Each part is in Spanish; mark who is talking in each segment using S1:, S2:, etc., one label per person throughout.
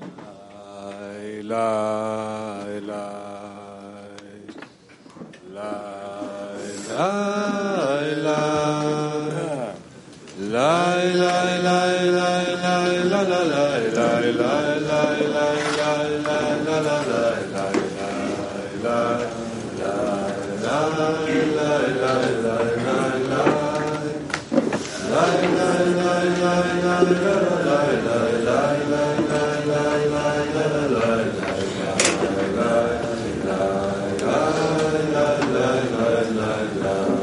S1: I love. and uh,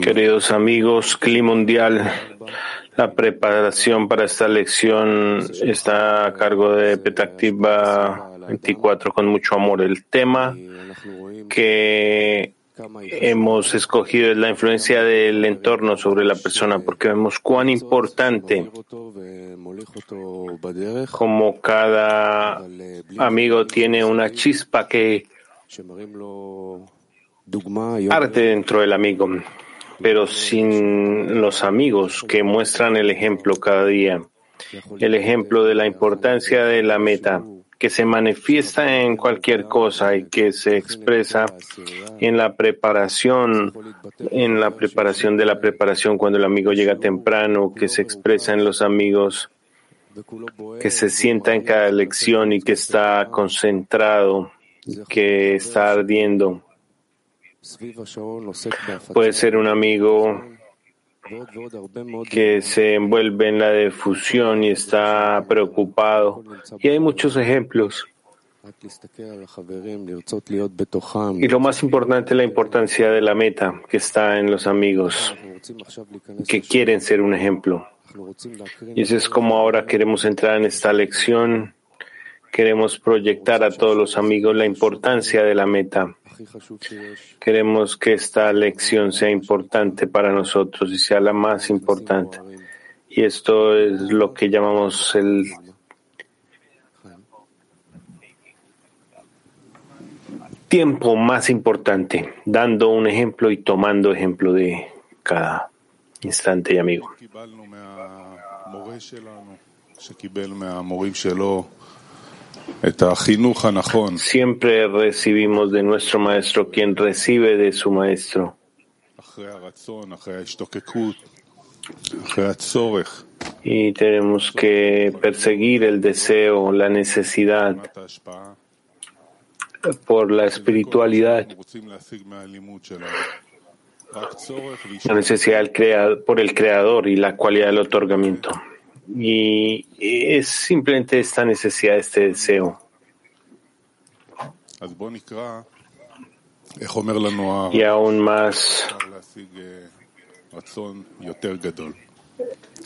S1: Queridos amigos, Cli Mundial, la preparación para esta lección está a cargo de Petactiva 24 con mucho amor. El tema que hemos escogido es la influencia del entorno sobre la persona, porque vemos cuán importante como cada amigo tiene una chispa que arte dentro del amigo, pero sin los amigos que muestran el ejemplo cada día, el ejemplo de la importancia de la meta, que se manifiesta en cualquier cosa y que se expresa en la preparación, en la preparación de la preparación cuando el amigo llega temprano, que se expresa en los amigos, que se sienta en cada lección y que está concentrado, que está ardiendo Puede ser un amigo que se envuelve en la difusión y está preocupado. Y hay muchos ejemplos. Y lo más importante es la importancia de la meta que está en los amigos que quieren ser un ejemplo. Y eso es como ahora queremos entrar en esta lección, queremos proyectar a todos los amigos la importancia de la meta. Queremos que esta lección sea importante para nosotros y sea la más importante. Y esto es lo que llamamos el tiempo más importante, dando un ejemplo y tomando ejemplo de cada instante y amigo. Siempre recibimos de nuestro maestro quien recibe de su maestro. Y tenemos que perseguir el deseo, la necesidad por la espiritualidad, la necesidad por el creador y la cualidad del otorgamiento. Y es simplemente esta necesidad, este deseo. Y aún más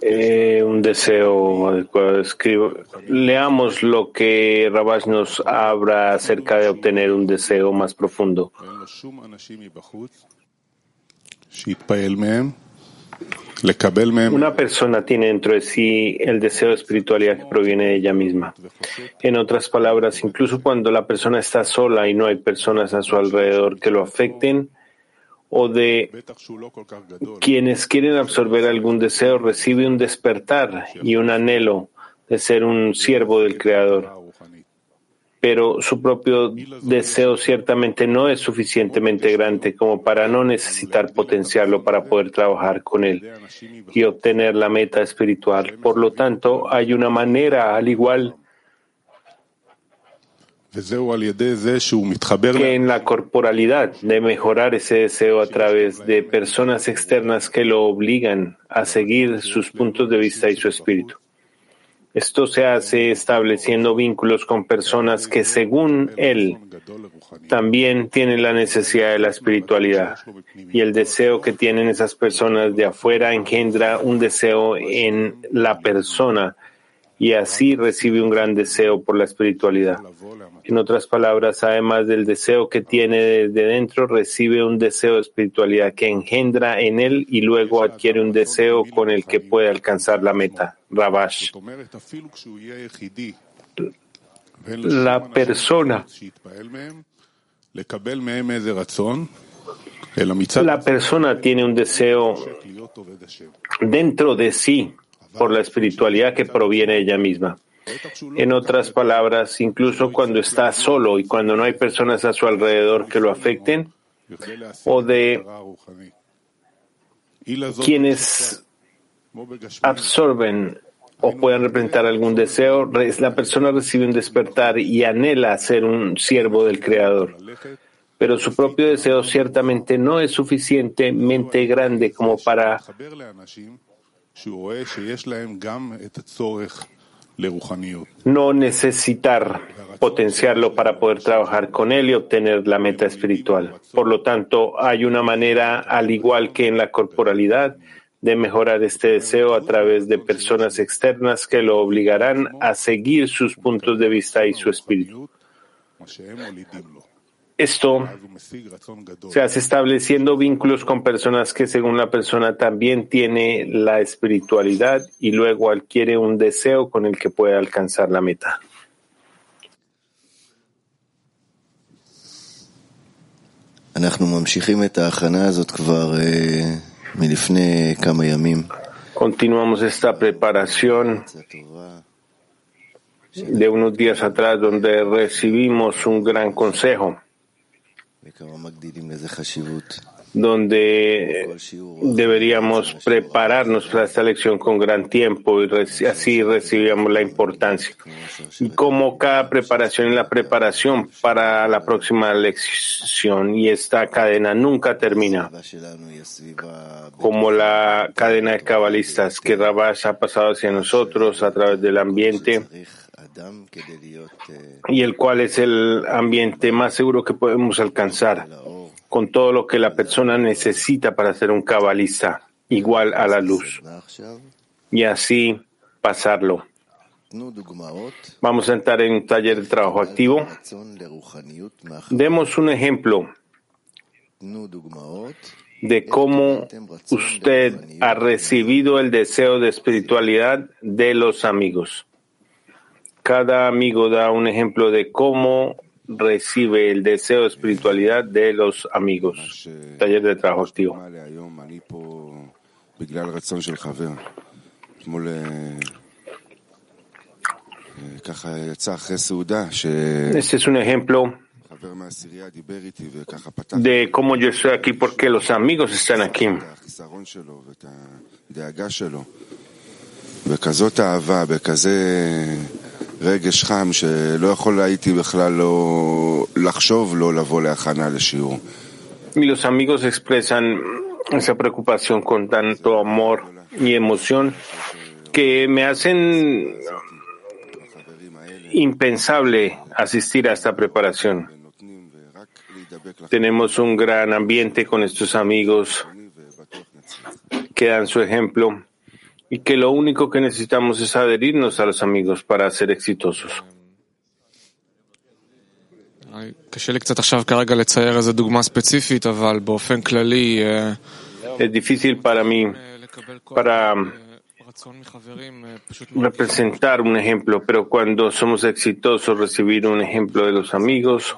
S1: eh, un deseo adecuado. Escribo. Leamos lo que Rabash nos habla acerca de obtener un deseo más profundo. Una persona tiene dentro de sí el deseo de espiritualidad que proviene de ella misma. En otras palabras, incluso cuando la persona está sola y no hay personas a su alrededor que lo afecten, o de quienes quieren absorber algún deseo, recibe un despertar y un anhelo de ser un siervo del Creador pero su propio deseo ciertamente no es suficientemente grande como para no necesitar potenciarlo para poder trabajar con él y obtener la meta espiritual. Por lo tanto, hay una manera, al igual que en la corporalidad de mejorar ese deseo a través de personas externas que lo obligan a seguir sus puntos de vista y su espíritu. Esto se hace estableciendo vínculos con personas que, según él, también tienen la necesidad de la espiritualidad. Y el deseo que tienen esas personas de afuera engendra un deseo en la persona y así recibe un gran deseo por la espiritualidad. En otras palabras, además del deseo que tiene desde dentro, recibe un deseo de espiritualidad que engendra en él y luego adquiere un deseo con el que puede alcanzar la meta. Rabash. La persona la persona tiene un deseo dentro de sí por la espiritualidad que proviene de ella misma. En otras palabras, incluso cuando está solo y cuando no hay personas a su alrededor que lo afecten, o de quienes absorben o puedan representar algún deseo, la persona recibe un despertar y anhela ser un siervo del Creador. Pero su propio deseo ciertamente no es suficientemente grande como para no necesitar potenciarlo para poder trabajar con él y obtener la meta espiritual. Por lo tanto, hay una manera, al igual que en la corporalidad, de mejorar este deseo a través de personas externas que lo obligarán a seguir sus puntos de vista y su espíritu. Esto se hace estableciendo vínculos con personas que según la persona también tiene la espiritualidad y luego adquiere un deseo con el que puede alcanzar la meta. Continuamos esta preparación de unos días atrás donde recibimos un gran consejo donde deberíamos prepararnos para esta lección con gran tiempo y así recibíamos la importancia. Y como cada preparación es la preparación para la próxima lección. Y esta cadena nunca termina. Como la cadena de cabalistas que Rabash ha pasado hacia nosotros a través del ambiente y el cual es el ambiente más seguro que podemos alcanzar, con todo lo que la persona necesita para ser un cabalista, igual a la luz, y así pasarlo. Vamos a entrar en un taller de trabajo activo. Demos un ejemplo de cómo usted ha recibido el deseo de espiritualidad de los amigos. Cada amigo da un ejemplo de cómo recibe el deseo de espiritualidad de los amigos. Taller de trabajo activo. Este es un ejemplo de cómo yo estoy aquí porque los amigos están aquí. Y los amigos expresan esa preocupación con tanto amor y emoción que me hacen impensable asistir a esta preparación. Tenemos un gran ambiente con estos amigos que dan su ejemplo y que lo único que necesitamos es adherirnos a los amigos para ser exitosos. Es difícil para mí para representar un ejemplo, pero cuando somos exitosos recibir un ejemplo de los amigos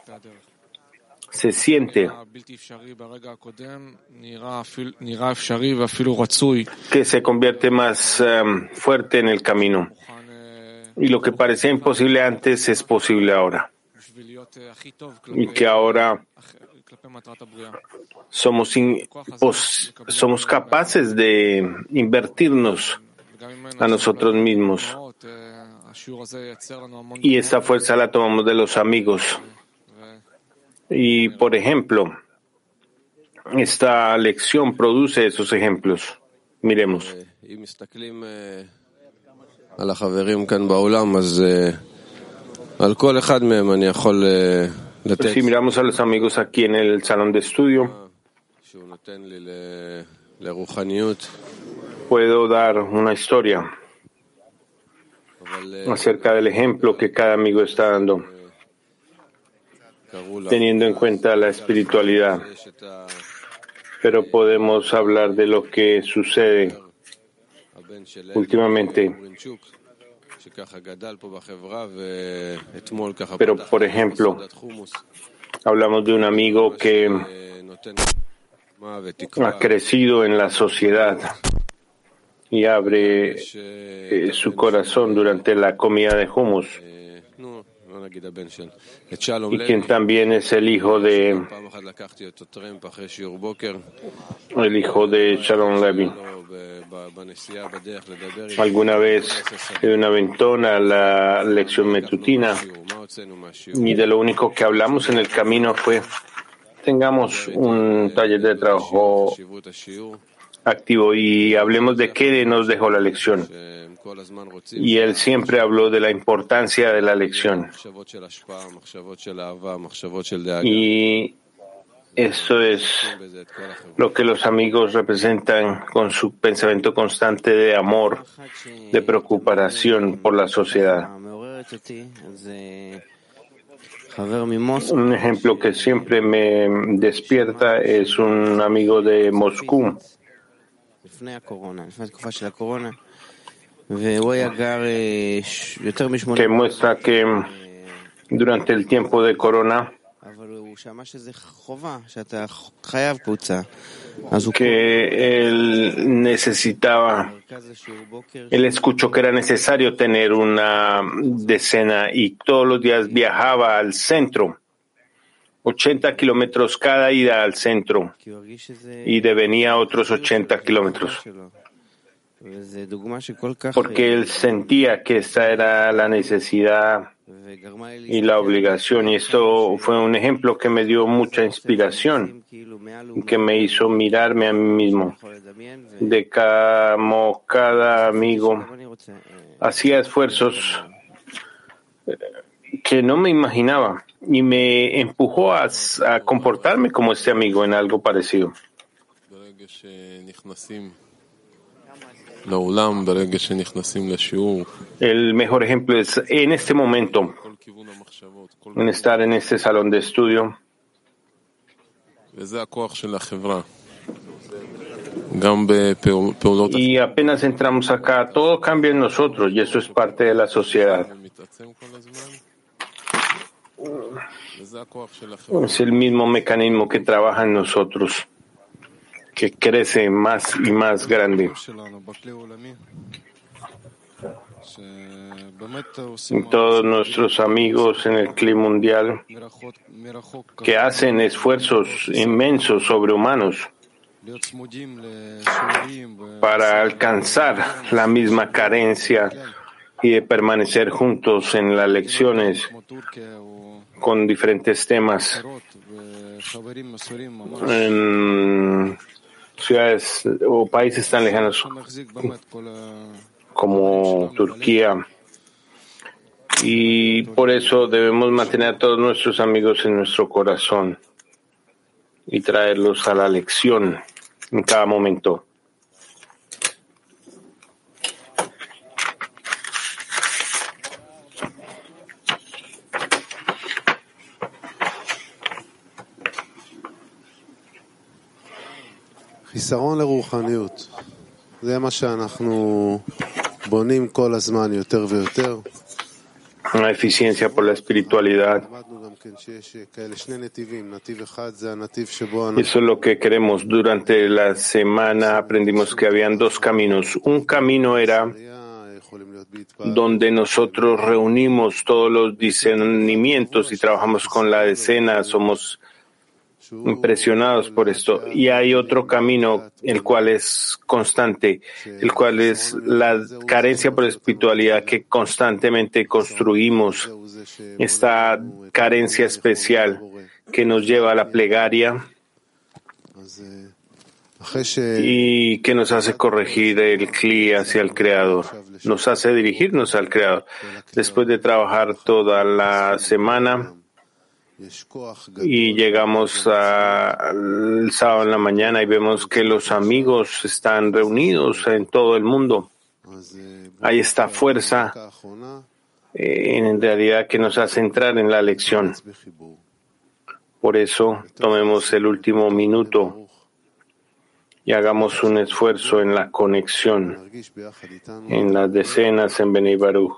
S1: se siente que se convierte más em, fuerte en el camino. Y lo que parecía imposible antes es posible ahora. Y que ahora somos, somos capaces de invertirnos a nosotros mismos Y esta fuerza la tomamos de los amigos. Y, por ejemplo, esta lección produce esos ejemplos. Miremos. Si miramos a los amigos aquí en el salón de estudio, puedo dar una historia acerca del ejemplo que cada amigo está dando, teniendo en cuenta la espiritualidad. Pero podemos hablar de lo que sucede últimamente. Pero, por ejemplo, hablamos de un amigo que ha crecido en la sociedad y abre eh, su corazón durante la comida de hummus y quien también es el hijo de el hijo de Shalom Levi. Alguna vez en una ventona la lección metutina y de lo único que hablamos en el camino fue tengamos un taller de trabajo activo y hablemos de qué nos dejó la lección. Y él siempre habló de la importancia de la lección. Y eso es lo que los amigos representan con su pensamiento constante de amor, de preocupación por la sociedad. Un ejemplo que siempre me despierta es un amigo de Moscú que muestra que durante el tiempo de corona que él necesitaba, él escuchó que era necesario tener una decena y todos los días viajaba al centro, 80 kilómetros cada ida al centro y devenía otros 80 kilómetros porque él sentía que esta era la necesidad y la obligación. Y esto fue un ejemplo que me dio mucha inspiración, que me hizo mirarme a mí mismo, de cada amigo hacía esfuerzos eh, que no me imaginaba y me empujó a comportarme como este amigo en algo parecido. El mejor ejemplo es en este momento, en estar en este salón de estudio. Y apenas entramos acá, todo cambia en nosotros y eso es parte de la sociedad. Es el mismo mecanismo que trabaja en nosotros que crece más y más grande. Todos nuestros amigos en el clima mundial que hacen esfuerzos inmensos sobrehumanos para alcanzar la misma carencia y de permanecer juntos en las lecciones con diferentes temas en ciudades o países tan lejanos como Turquía. Y por eso debemos mantener a todos nuestros amigos en nuestro corazón y traerlos a la lección en cada momento. Una eficiencia por la espiritualidad. Eso es lo que queremos. Durante la semana aprendimos que habían dos caminos. Un camino era donde nosotros reunimos todos los discernimientos y trabajamos con la decena, somos impresionados por esto. Y hay otro camino, el cual es constante, el cual es la carencia por espiritualidad que constantemente construimos, esta carencia especial que nos lleva a la plegaria y que nos hace corregir el cli hacia el Creador, nos hace dirigirnos al Creador. Después de trabajar toda la semana, y llegamos al sábado en la mañana y vemos que los amigos están reunidos en todo el mundo. Hay esta fuerza eh, en realidad que nos hace entrar en la lección. Por eso tomemos el último minuto y hagamos un esfuerzo en la conexión, en las decenas en Bnei Baruch.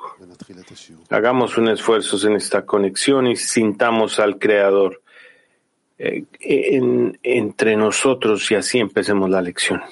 S1: Hagamos un esfuerzo en esta conexión y sintamos al Creador eh, entre nosotros y así empecemos la lección.